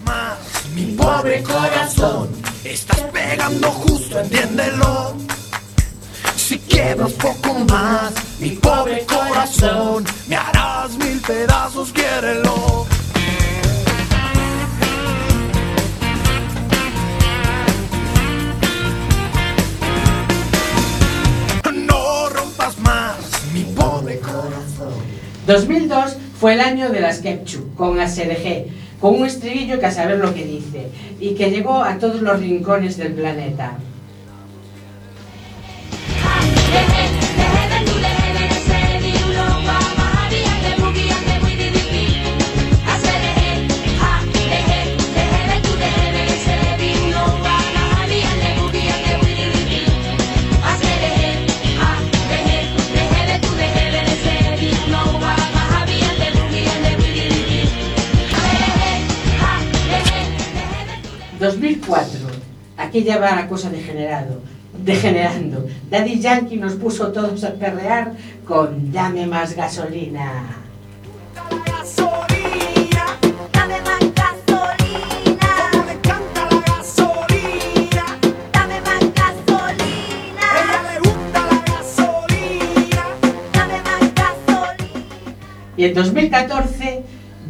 más, mi pobre corazón. Estás pegando justo, entiéndelo. Si quiero un poco más, mi pobre corazón, me harás mil pedazos, quiérelo. Mi pobre corazón. 2002 fue el año de las Kepchu, con ASRG, con un estribillo que a saber lo que dice, y que llegó a todos los rincones del planeta. Aquí ya va la cosa degenerado, degenerando. Daddy Yankee nos puso todos a perrear con Dame más gasolina. Y en 2014,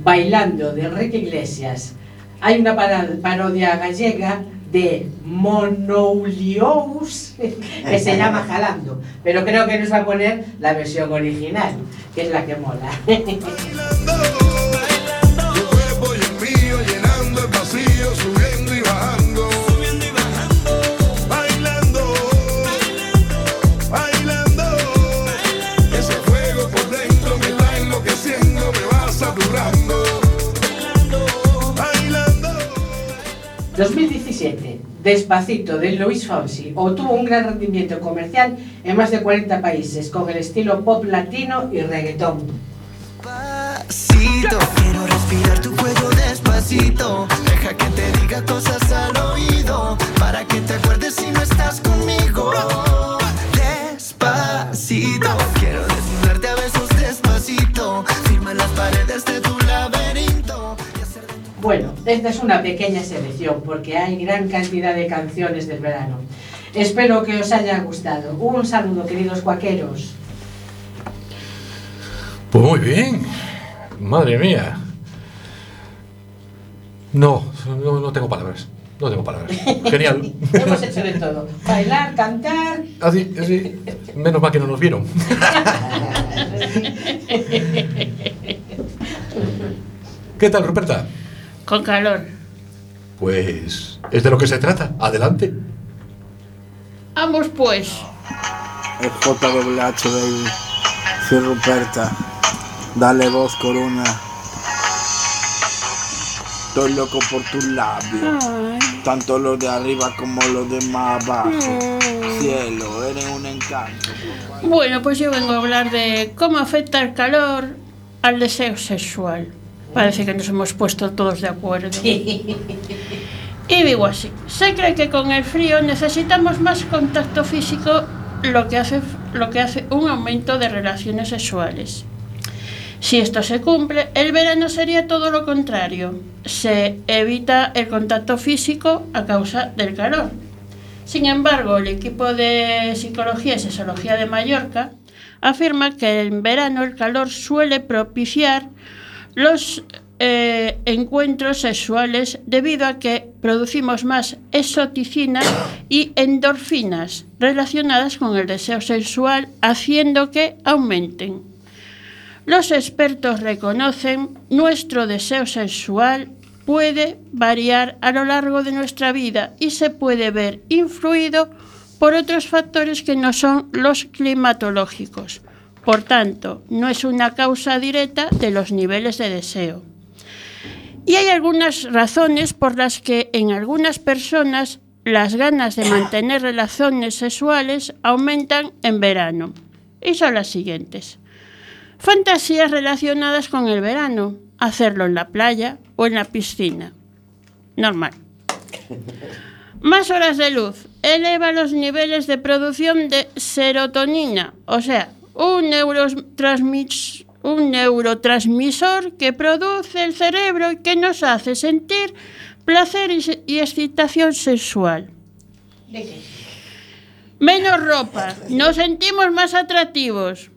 Bailando de Enrique Iglesias, hay una parodia gallega de Monoulious *laughs* que se llama Jalando, pero creo que nos va a poner la versión original, que es la que mola. 2017, Despacito de Luis Fonsi obtuvo un gran rendimiento comercial en más de 40 países con el estilo pop latino y reggaetón. Despacito, quiero respirar tu cuello despacito. Deja que te diga cosas al oído. Para que te acuerdes si no estás conmigo. Despacito, quiero desnudarte a besos despacito. Firma las paredes de tu Bueno, esta es una pequeña selección porque hay gran cantidad de canciones del verano. Espero que os haya gustado. Un saludo, queridos cuaqueros. Pues muy bien. Madre mía. No, no, no tengo palabras. No tengo palabras. *laughs* Genial. Hemos hecho de todo. Bailar, cantar. Así, así. Menos mal que no nos vieron. *laughs* ¿Qué tal, Ruperta? Con calor. Pues es de lo que se trata. Adelante. Vamos pues. El JWH, baby. Soy Ruperta. Dale voz, Corona. Estoy loco por tus labios. Tanto los de arriba como los de más abajo. Cielo, eres un encanto. Bueno, pues yo vengo a hablar de cómo afecta el calor al deseo sexual. Parece que nos hemos puesto todos de acuerdo. Y digo así, se cree que con el frío necesitamos más contacto físico, lo que hace, lo que hace un aumento de relaciones sexuales. Si esto se cumple, el verano sería todo lo contrario. Se evita el contacto físico a causa del calor. Sin embargo, el equipo de Psicología y Sexología de Mallorca afirma que en verano el calor suele propiciar los eh, encuentros sexuales debido a que producimos más exoticina y endorfinas relacionadas con el deseo sexual, haciendo que aumenten. Los expertos reconocen nuestro deseo sexual puede variar a lo largo de nuestra vida y se puede ver influido por otros factores que no son los climatológicos. Por tanto, no es una causa directa de los niveles de deseo. Y hay algunas razones por las que en algunas personas las ganas de mantener relaciones sexuales aumentan en verano. Y son las siguientes. Fantasías relacionadas con el verano. Hacerlo en la playa o en la piscina. Normal. Más horas de luz. Eleva los niveles de producción de serotonina. O sea, un neurotransmis un neurotransmisor que produce el cerebro y que nos hace sentir placer y, y excitación sexual. Menos ropa, nos sentimos más atractivos,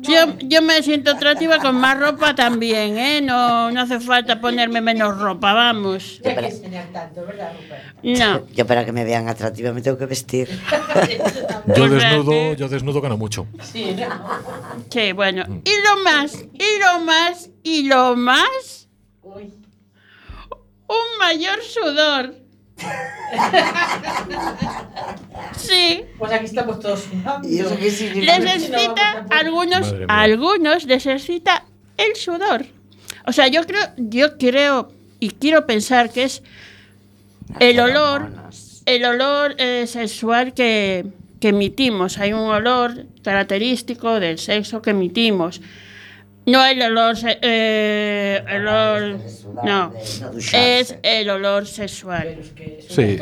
Yo, yo me siento atractiva con más ropa también, ¿eh? No, no hace falta ponerme menos ropa, vamos. Ya hay que enseñar tanto, ¿verdad, Rupert? No. Yo para que me vean atractiva me tengo que vestir. *laughs* Yo desnudo, yo desnudo gano mucho. Sí, ¿no? Sí, bueno. Y lo más, y lo más, y lo más. Uy. Un mayor sudor. Sí. Pues aquí estamos todos. ¿Y eso qué significa? Les excita algunos, Madre mía. a algunos les excita el sudor. O sea, yo creo, yo creo y quiero pensar que es el olor, el olor eh, sexual que, que emitimos. Hay un olor característico del sexo que emitimos. No el olor, se- eh, el olor, no, es el olor sexual. Sí.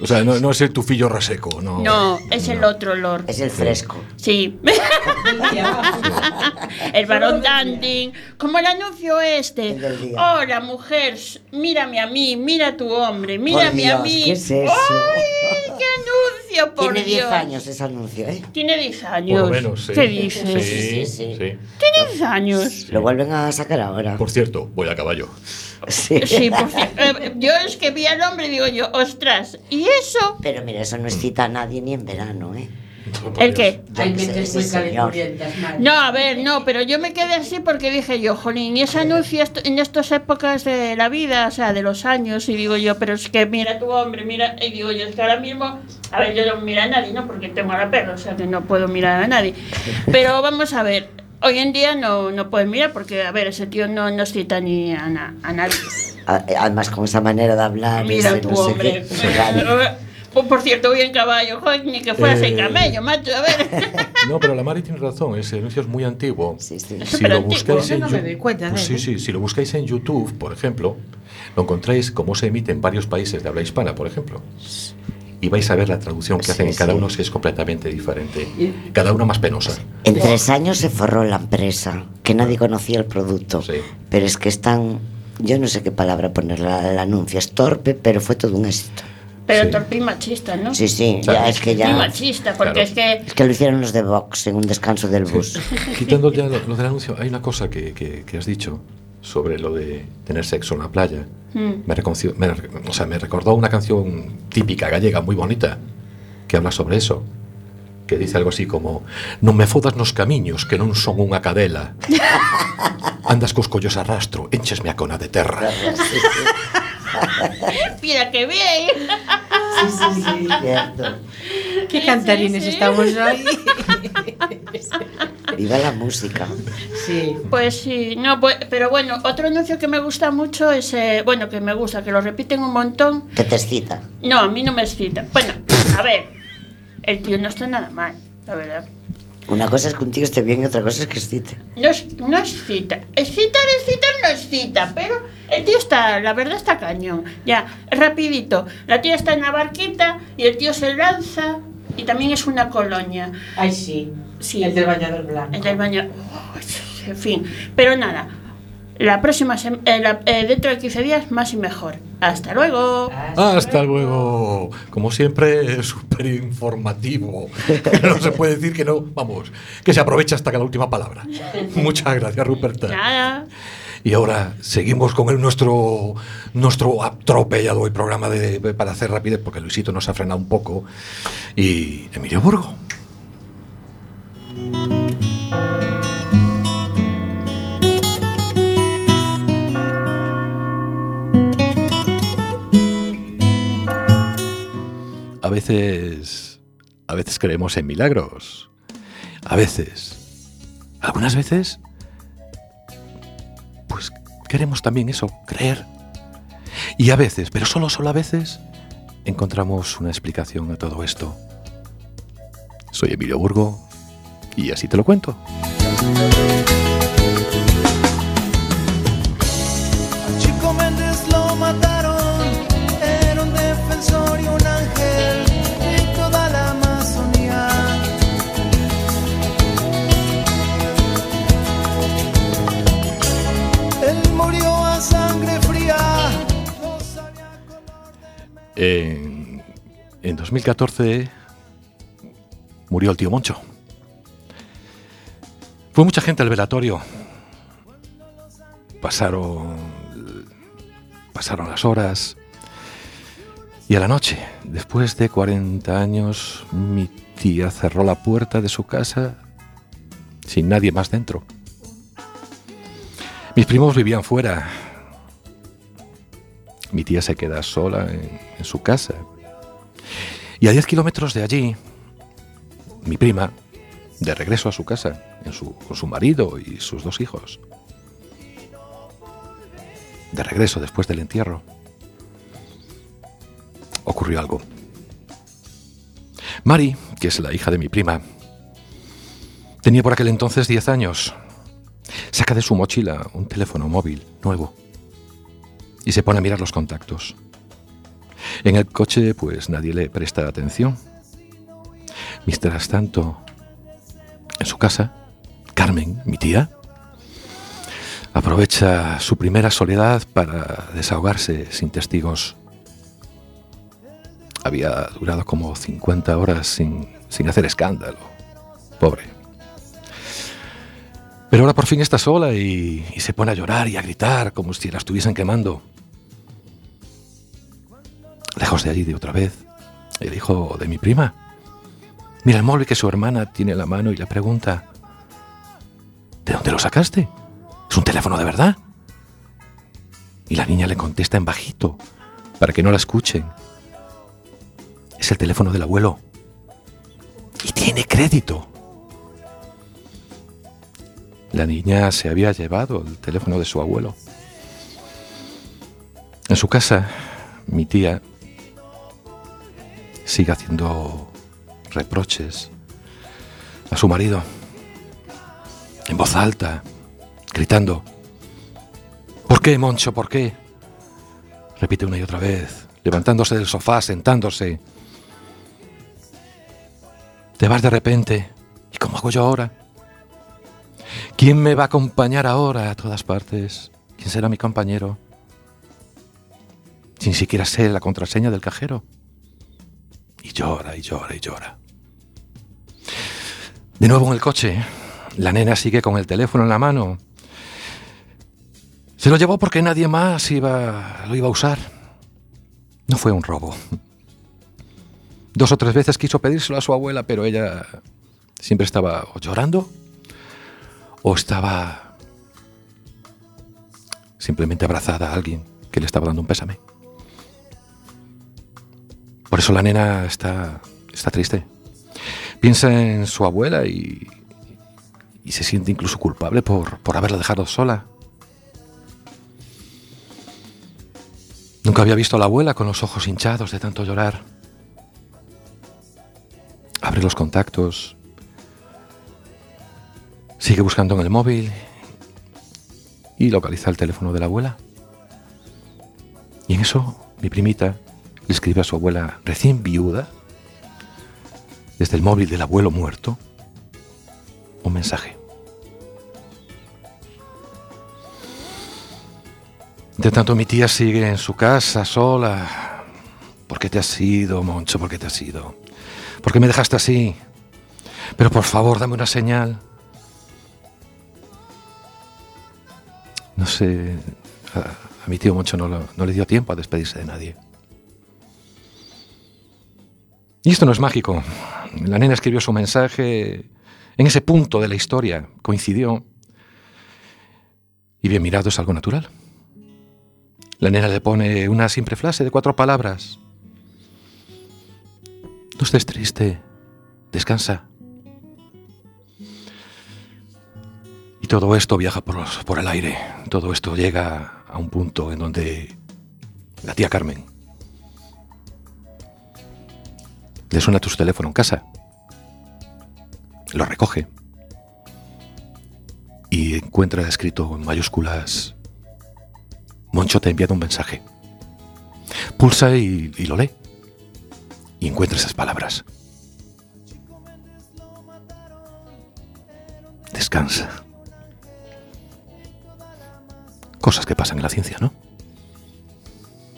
O sea, no, no es el tufillo reseco, no. No, es el otro olor. Es el fresco. Sí. *laughs* el varón dancing. Como el anuncio este. Hola, mujer, mírame a mí, mira a tu hombre, mírame Por a mí. ¿qué es eso? ¡Ay, qué anuncio, por Tiene 10 Dios! años ese anuncio, ¿eh? Tiene 10 Por años. lo menos, sí. ¿Qué dices? Sí, Sí, sí. Tiene 10 años. Lo vuelven a sacar ahora. Por cierto, voy a caballo. Sí. Sí, por ci- eh, yo es que vi al hombre y digo yo, ostras, ¿y eso? Pero mira, eso no excita a nadie ni en verano, ¿eh? ¿El qué? Hay mentes muy. No, a ver, no, pero yo me quedé así porque dije yo, jolín, y ese anuncio en estas épocas de la vida, o sea, de los años, y digo yo, pero es que mira tu hombre, mira, y digo yo, es que ahora mismo, a ver, yo no miro a nadie, ¿no? Porque tengo a la perra, o sea, que no puedo mirar a nadie. *laughs* Pero vamos a ver, hoy en día no, no puedes mirar porque, a ver, ese tío no nos cita ni a, na- a nadie. Además, con esa manera de hablar. Mira ese tu no sé hombre. qué, *laughs* Pues, por cierto, voy en caballo, joder, ni que fuera Eh. en camello, macho, a ver. *laughs* No, pero la Mari tiene razón, ese anuncio es muy antiguo. Sí, sí. Si lo buscáis en no me doy cuenta pues sí, sí, si lo buscáis en YouTube, por ejemplo, lo encontráis como se emite en varios países de habla hispana, por ejemplo. Y vais a ver la traducción que Sí, hacen en cada sí. uno que es completamente diferente. Cada una más penosa. En tres años se forró la empresa, que nadie conocía el producto. Sí. Pero es que están, yo no sé qué palabra ponerle al anuncio, es torpe, pero fue todo un éxito. Pero Sí. torpe y machista, ¿no? Sí, sí, Claro. ya es que Y ya... machista, porque Claro. es que Es que lo hicieron los de Vox en un descanso del bus. *laughs* Quitando ya lo, lo del anuncio, hay una cosa que, que- que has dicho sobre lo de tener sexo en la playa. Mm. Me, reconci- me- o sea, me recordó una canción típica gallega muy bonita que habla sobre eso. Que dice algo así como Non me fodas nos camiños que non son unha cadela *laughs* Andas cos collos a rastro Enchesme a cona de terra *laughs* Mira que bien. Sí, sí, sí, cierto. Qué cantarines estamos hoy. Viva la música. Sí. Pues sí, no, pues- pero bueno, otro anuncio que me gusta mucho es, eh, bueno, que me gusta, que lo repiten un montón. Que te excita. No, a mí no me excita. Bueno, a ver, el tío no está nada mal, la verdad. Una cosa es que un tío esté bien y otra cosa es que excite. No, nos cita. Excita, excita, no cita. Pero el tío está, la verdad está cañón. Ya, rapidito. La tía está en la barquita y el tío se lanza y también es una colonia. Ay, sí. sí. El del bañador blanco. El del bañador. Oh, en fin. Pero nada, La próxima eh, la- eh, dentro de 15 días, más y mejor. Hasta luego. Hasta luego. Como siempre, súper informativo. *laughs* No se puede decir que no, vamos, que se aprovecha hasta que la última palabra. *laughs* Muchas gracias, Ruperta. Nada. Y ahora seguimos con el nuestro, nuestro atropellado hoy programa de, para hacer rapidez, porque Luisito nos ha frenado un poco. Y Emilio Burgo. A veces, a veces creemos en milagros. A veces, algunas veces, pues queremos también eso, creer. Y a veces, pero solo, solo a veces, encontramos una explicación a todo esto. Soy Emilio Burgo y así te lo cuento. 2014 murió el tío Moncho. Fue mucha gente al velatorio. Pasaron, pasaron las horas. Y a la noche, después de 40 años, mi tía cerró la puerta de su casa sin nadie más dentro. Mis primos vivían fuera. Mi tía se queda sola en, en su casa. Y a 10 kilómetros de allí, mi prima, de regreso a su casa, con su marido y sus dos hijos. De regreso después del entierro, ocurrió algo. Mari, que es la hija de mi prima, tenía por aquel entonces 10 años. Saca de su mochila un teléfono móvil nuevo y se pone a mirar los contactos. En el coche, pues nadie le presta atención. Mientras tanto, en su casa, Carmen, mi tía, aprovecha su primera soledad para desahogarse sin testigos. Había durado como 50 horas sin, sin hacer escándalo. Pobre. Pero ahora por fin está sola y, y se pone a llorar y a gritar como si la estuviesen quemando. Lejos de allí de otra vez, el hijo de mi prima. Mira el móvil que su hermana tiene en la mano y le pregunta, ¿de dónde lo sacaste? ¿Es un teléfono de verdad? Y la niña le contesta en bajito, para que no la escuchen. Es el teléfono del abuelo. Y tiene crédito. La niña se había llevado el teléfono de su abuelo. En su casa, mi tía sigue haciendo reproches a su marido, en voz alta, gritando, ¿por qué, Moncho? ¿Por qué? Repite una y otra vez, levantándose del sofá, sentándose. Te vas de repente, ¿y cómo hago yo ahora? ¿Quién me va a acompañar ahora a todas partes? ¿Quién será mi compañero? Sin siquiera sé la contraseña del cajero. Y llora, y llora, y llora. De nuevo en el coche, la nena sigue con el teléfono en la mano. Se lo llevó porque nadie más iba, lo iba a usar. No fue un robo. Dos o tres veces quiso pedírselo a su abuela, pero ella siempre estaba llorando o estaba simplemente abrazada a alguien que le estaba dando un pésame. Por eso la nena está, está triste. Piensa en su abuela y, y se siente incluso culpable por, por haberla dejado sola. Nunca había visto a la abuela con los ojos hinchados de tanto llorar. Abre los contactos. Sigue buscando en el móvil y localiza el teléfono de la abuela. Y en eso, mi primita le escribe a su abuela recién viuda, desde el móvil del abuelo muerto, un mensaje. De tanto mi tía sigue en su casa sola. ¿Por qué te has ido, Moncho? ¿Por qué te has ido? ¿Por qué me dejaste así? Pero por favor, dame una señal. No sé, a, a mi tío Moncho no, no le dio tiempo a despedirse de nadie. Y esto no es mágico. La nena escribió su mensaje en ese punto de la historia. Coincidió. Y bien mirado es algo natural. La nena le pone una simple frase de cuatro palabras. No estés triste. Descansa. Y todo esto viaja por, por el aire. Todo esto llega a un punto en donde la tía Carmen le suena tu teléfono en casa. Lo recoge. Y encuentra escrito en mayúsculas Moncho te ha enviado un mensaje. Pulsa y, y lo lee. Y encuentra esas palabras. Descansa. Cosas que pasan en la ciencia, ¿no?